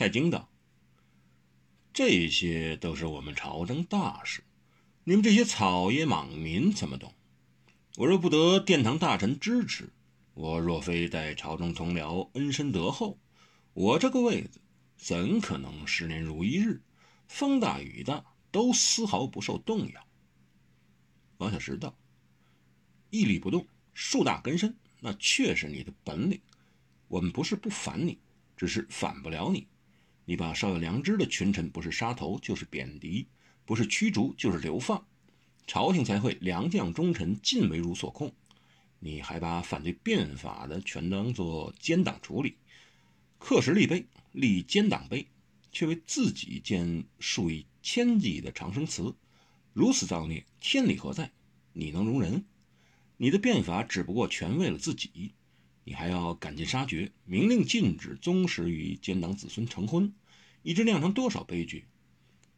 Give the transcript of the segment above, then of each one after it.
蔡京道：“这些都是我们朝政大事，你们这些草野莽民怎么懂？我若不得殿堂大臣支持，我若非待朝中同僚恩深德厚，我这个位子怎可能十年如一日，风大雨大都丝毫不受动摇？”王小石道：“屹立不动，树大根深，那确是你的本领。我们不是不反你，只是反不了你。”你把稍有良知的群臣，不是杀头就是贬低，不是驱逐就是流放，朝廷才会良将忠臣尽为汝所控。你还把反对变法的全当做奸党处理，刻石立碑立奸党碑，却为自己建数以千计的长生祠，如此造孽，天理何在？你能容人？你的变法只不过全为了自己，你还要赶尽杀绝，明令禁止宗室与奸党子孙成婚。一直酿成多少悲剧？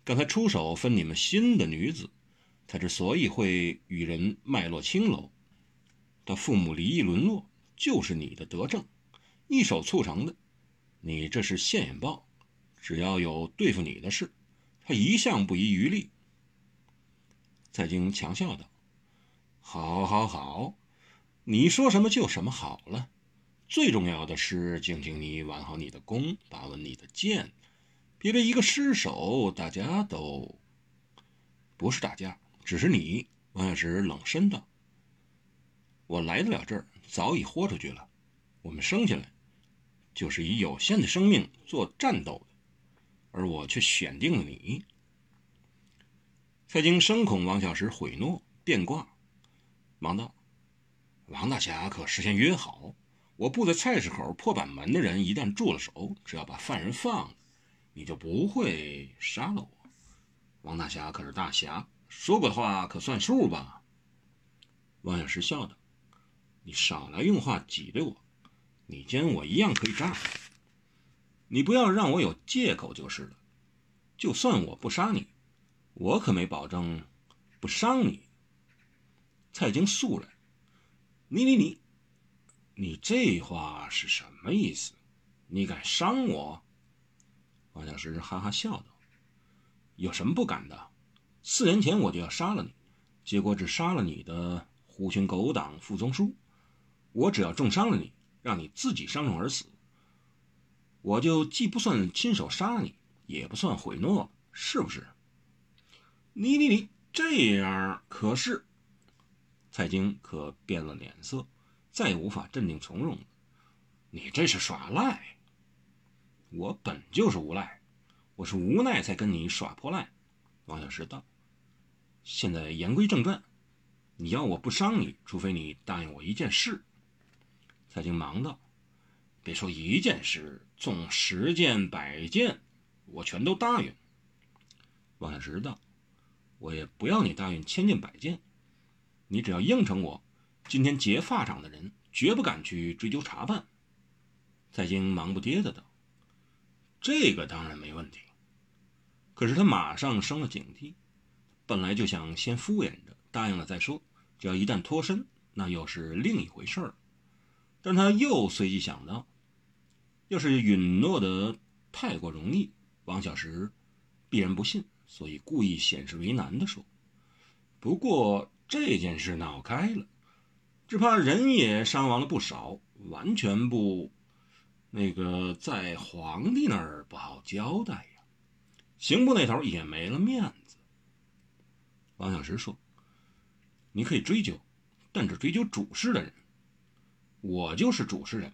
刚才出手分你们新的女子，她之所以会与人脉络青楼，她父母离异沦落，就是你的德政，一手促成的。你这是现眼报，只要有对付你的事，他一向不遗余力。蔡京强笑道：“好，好，好，你说什么就什么好了。最重要的是，敬请你挽好你的弓，把稳你的箭。”别为一个失手，大家都不是大家，只是你。王小石冷声道：“我来得了这儿，早已豁出去了。我们生下来就是以有限的生命做战斗的，而我却选定了你。”蔡京深恐王小石毁诺变卦，忙道：“王大侠可事先约好，我布在菜市口破板门的人一旦住了手，只要把犯人放了。”你就不会杀了我，王大侠可是大侠，说过的话可算数吧？王小石笑道：“你少来用话挤兑我，你奸我一样可以炸。你不要让我有借口就是了。就算我不杀你，我可没保证不伤你。”蔡京肃然：“你你你，你这话是什么意思？你敢伤我？”王小石哈哈笑道：“有什么不敢的？四年前我就要杀了你，结果只杀了你的狐群狗党副宗书。我只要重伤了你，让你自己伤重而死，我就既不算亲手杀了你，也不算毁诺，是不是？”你你你这样可是？蔡京可变了脸色，再也无法镇定从容了。你这是耍赖！我本就是无赖，我是无奈才跟你耍泼赖。王小石道：“现在言归正传，你要我不伤你，除非你答应我一件事。”蔡京忙道：“别说一件事，纵十件百件，我全都答应。”王小石道：“我也不要你答应千件百件，你只要应承我，今天劫发场的人绝不敢去追究查办。”蔡京忙不迭的道。这个当然没问题，可是他马上生了警惕，本来就想先敷衍着答应了再说，只要一旦脱身，那又是另一回事儿。但他又随即想到，要是允诺的太过容易，王小石必然不信，所以故意显示为难的说：“不过这件事闹开了，只怕人也伤亡了不少，完全不……”那个在皇帝那儿不好交代呀，刑部那头也没了面子。王小石说：“你可以追究，但只追究主事的人。我就是主事人。”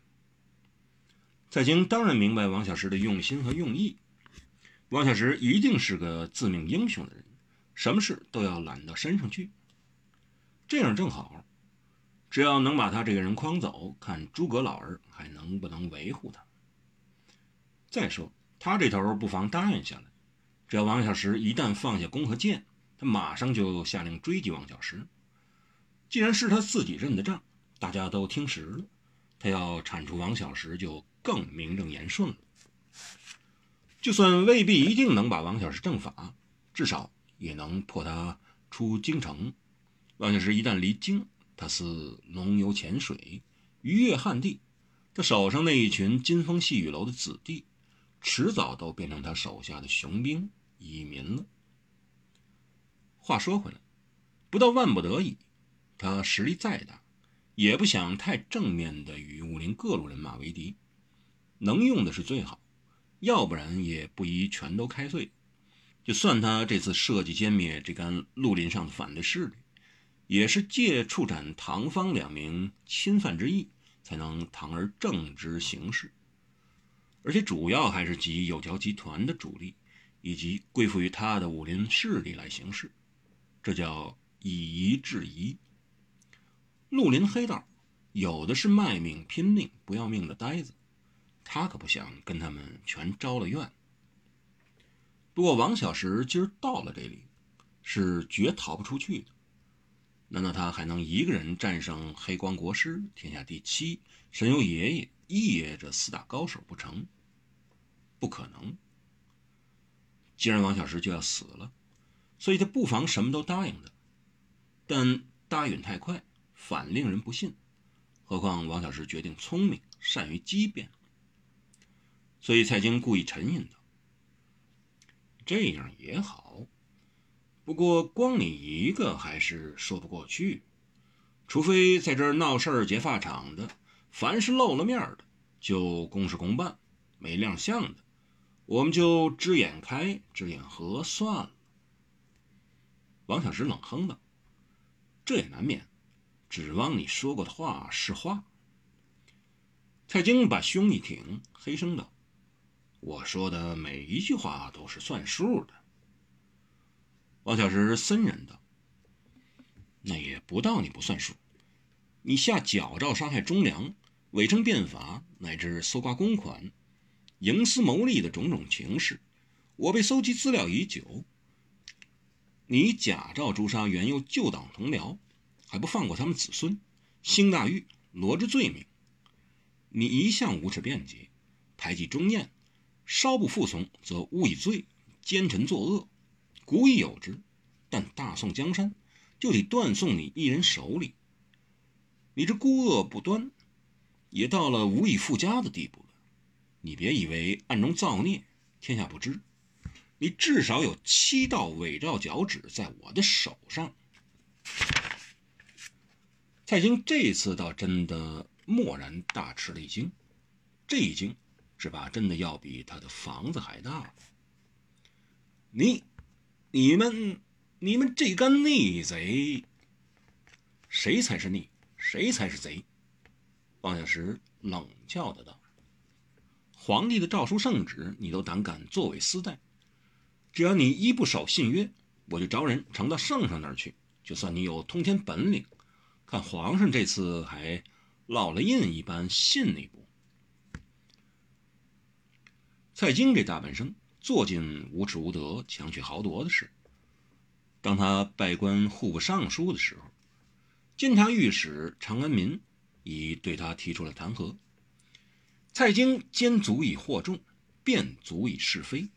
蔡京当然明白王小石的用心和用意。王小石一定是个自命英雄的人，什么事都要揽到身上去。这样正好。只要能把他这个人诓走，看诸葛老儿还能不能维护他。再说他这头不妨答应下来，只要王小石一旦放下弓和箭，他马上就下令追击王小石。既然是他自己认的账，大家都听实了，他要铲除王小石就更名正言顺了。就算未必一定能把王小石正法，至少也能破他出京城。王小石一旦离京，他似龙游浅水，鱼跃旱地。他手上那一群金风细雨楼的子弟，迟早都变成他手下的雄兵蚁民了。话说回来，不到万不得已，他实力再大，也不想太正面的与武林各路人马为敌，能用的是最好，要不然也不宜全都开罪。就算他这次设计歼灭这干绿林上的反对势力，也是借处斩唐方两名侵犯之意，才能堂而正之行事。而且主要还是集有条集团的主力，以及归附于他的武林势力来行事，这叫以夷制夷。绿林黑道有的是卖命拼命不要命的呆子，他可不想跟他们全招了怨。不过王小石今儿到了这里，是绝逃不出去的。难道他还能一个人战胜黑光国师、天下第七神游爷爷、一爷这四大高手不成？不可能。既然王小石就要死了，所以他不妨什么都答应他。但答应太快，反令人不信。何况王小石决定聪明，善于机变，所以蔡京故意沉吟道。这样也好，不过光你一个还是说不过去，除非在这儿闹事儿劫法场的，凡是露了面的就公事公办，没亮相的，我们就只眼开只眼合算了。王小石冷哼道：“这也难免，指望你说过的话是话。”蔡京把胸一挺，黑声道。我说的每一句话都是算数的。王小石森然道：“那也不到你不算数。你下矫诏杀害忠良、伪称变法，乃至搜刮公款、营私谋利的种种情事，我被搜集资料已久。你假诏诛杀原有旧党同僚，还不放过他们子孙，兴大狱，罗织罪名。你一向无耻辩解，排挤忠谏。”稍不服从，则误以罪；奸臣作恶，古已有之。但大宋江山就得断送你一人手里。你这孤恶不端，也到了无以复加的地步了。你别以为暗中造孽，天下不知。你至少有七道伪造脚趾在我的手上。蔡京这次倒真的蓦然大吃了一惊，这一惊。只怕真的要比他的房子还大。你、你们、你们这干逆贼，谁才是逆，谁才是贼？王小石冷叫的道：“皇帝的诏书圣旨，你都胆敢作为私带？只要你一不守信约，我就招人呈到圣上那儿去。就算你有通天本领，看皇上这次还烙了印一般信你不？”蔡京这大半生做尽无耻无德、强取豪夺的事。当他拜官户部尚书的时候，监察御史常安民已对他提出了弹劾。蔡京奸足以惑众，辩足以是非，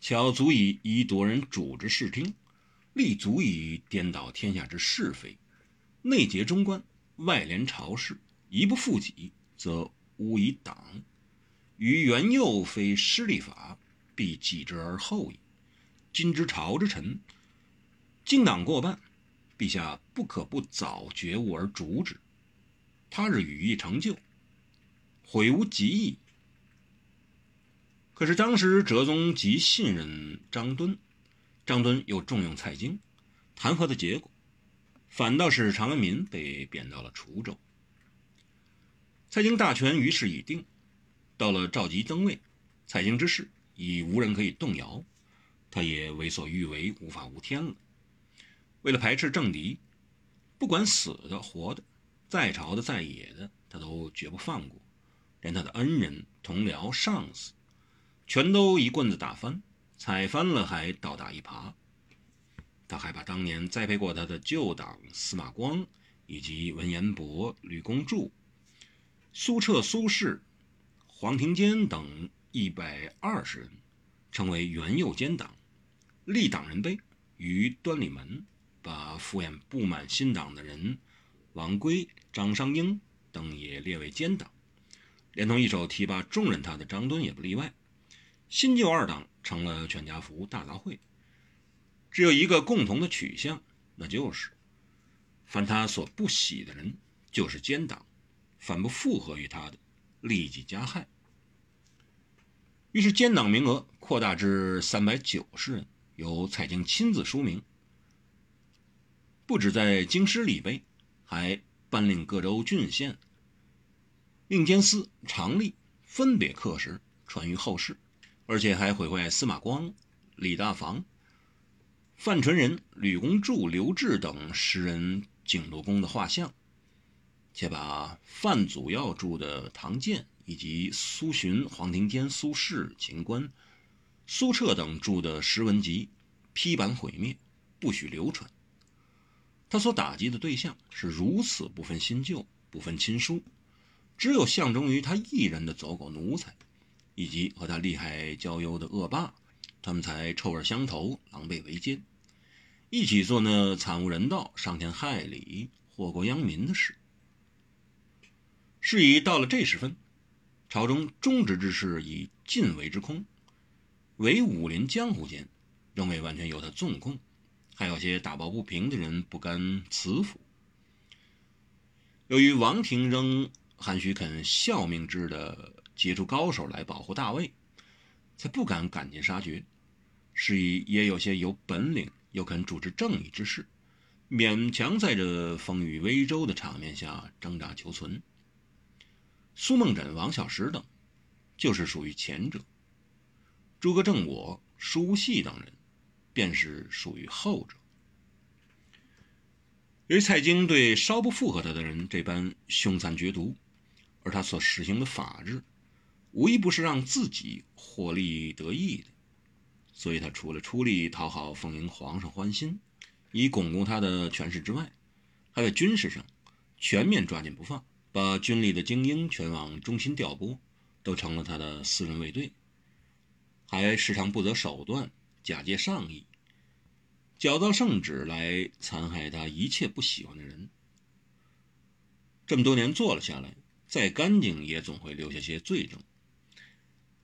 巧足以以夺人主之视听，力足以颠倒天下之是非，内结中官，外连朝事，一不负己，则污以党。于元佑非失立法，必继之而后矣。今之朝之臣，精党过半，陛下不可不早觉悟而逐之。他日羽翼成就，悔无及矣。可是当时哲宗极信任张敦，张敦又重用蔡京，弹劾的结果，反倒是长安民被贬到了滁州。蔡京大权于是已定。到了赵佶登位，蔡京之事已无人可以动摇，他也为所欲为，无法无天了。为了排斥政敌，不管死的活的，在朝的在野的，他都绝不放过，连他的恩人、同僚、上司，全都一棍子打翻，踩翻了还倒打一耙。他还把当年栽培过他的旧党司马光，以及文彦博、吕公著、苏辙、苏轼。黄庭坚等一百二十人，成为元佑奸党，立党人碑于端礼门，把敷衍不满新党的人王圭、张商英等也列为奸党，连同一手提拔重任他的张敦也不例外，新旧二党成了全家福大杂烩，只有一个共同的取向，那就是凡他所不喜的人就是奸党，凡不附和于他的立即加害。于是奸党名额扩大至三百九十人，由蔡京亲自书名，不止在京师立碑，还颁令各州郡县，令监司、常吏分别刻石传于后世。而且还毁坏司马光、李大房、范纯仁、吕公著、刘志等诗人景禄公的画像，且把范祖耀著的《唐鉴》以及苏洵、黄庭坚、苏轼、秦观、苏辙等著的诗文集批版毁灭，不许流传。他所打击的对象是如此不分新旧、不分亲疏，只有象征于他一人的走狗奴才。以及和他利害交友的恶霸，他们才臭味相投，狼狈为奸，一起做那惨无人道、伤天害理、祸国殃民的事。事已到了这时分，朝中忠直之士已尽为之空，唯武林江湖间仍未完全由他纵控，还有些打抱不平的人不甘辞服。由于王庭仍还需肯效命之的。杰出高手来保护大卫，才不敢赶尽杀绝。是以也有些有本领又肯主持正义之士，勉强在这风雨微舟的场面下挣扎求存。苏梦枕、王小石等，就是属于前者；诸葛正我、舒细等人，便是属于后者。由于蔡京对稍不附和他的人这般凶残绝毒，而他所实行的法制。无一不是让自己获利得益的，所以他除了出力讨好奉迎皇上欢心，以巩固他的权势之外，还在军事上全面抓紧不放，把军里的精英全往中心调拨，都成了他的私人卫队，还时常不择手段，假借上意，矫造圣旨来残害他一切不喜欢的人。这么多年做了下来，再干净也总会留下些罪证。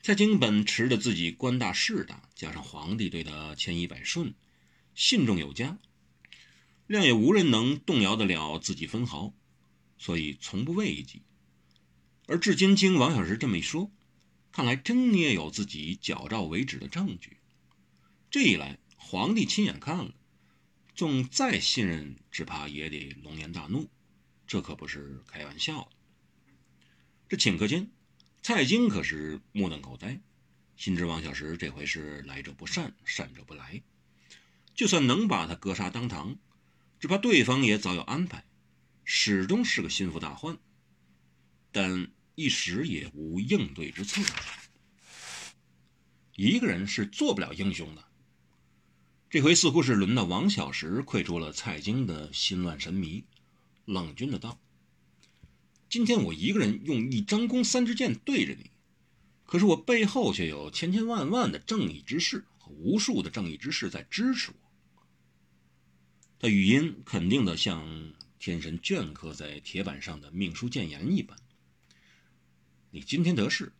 蔡京本持着自己官大势大，加上皇帝对他千依百顺，信重有加，谅也无人能动摇得了自己分毫，所以从不畏惧。而至今经王小石这么一说，看来真捏有自己矫诏为止的证据。这一来，皇帝亲眼看了，纵再信任，只怕也得龙颜大怒，这可不是开玩笑的。这顷刻间。蔡京可是目瞪口呆，心知王小石这回是来者不善，善者不来。就算能把他格杀当堂，只怕对方也早有安排，始终是个心腹大患。但一时也无应对之策。一个人是做不了英雄的。这回似乎是轮到王小石窥出了蔡京的心乱神迷，冷峻的道。今天我一个人用一张弓三支箭对着你，可是我背后却有千千万万的正义之士和无数的正义之士在支持我。他语音肯定的像天神镌刻在铁板上的命书谏言一般。你今天得势，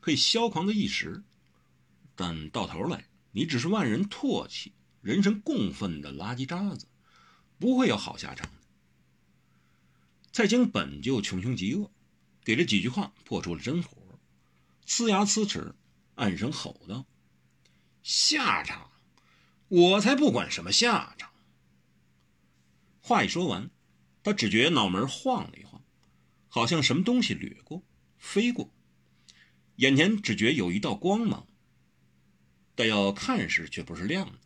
可以嚣狂的一时，但到头来你只是万人唾弃、人神共愤的垃圾渣子，不会有好下场。蔡京本就穷凶极恶，给这几句话破出了真火，呲牙呲齿，暗声吼道：“下场，我才不管什么下场！”话一说完，他只觉脑门晃了一晃，好像什么东西掠过、飞过，眼前只觉有一道光芒，但要看时却不是亮的，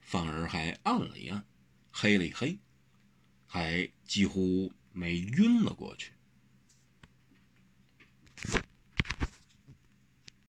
反而还暗了一暗，黑了一黑，还几乎。没晕了过去。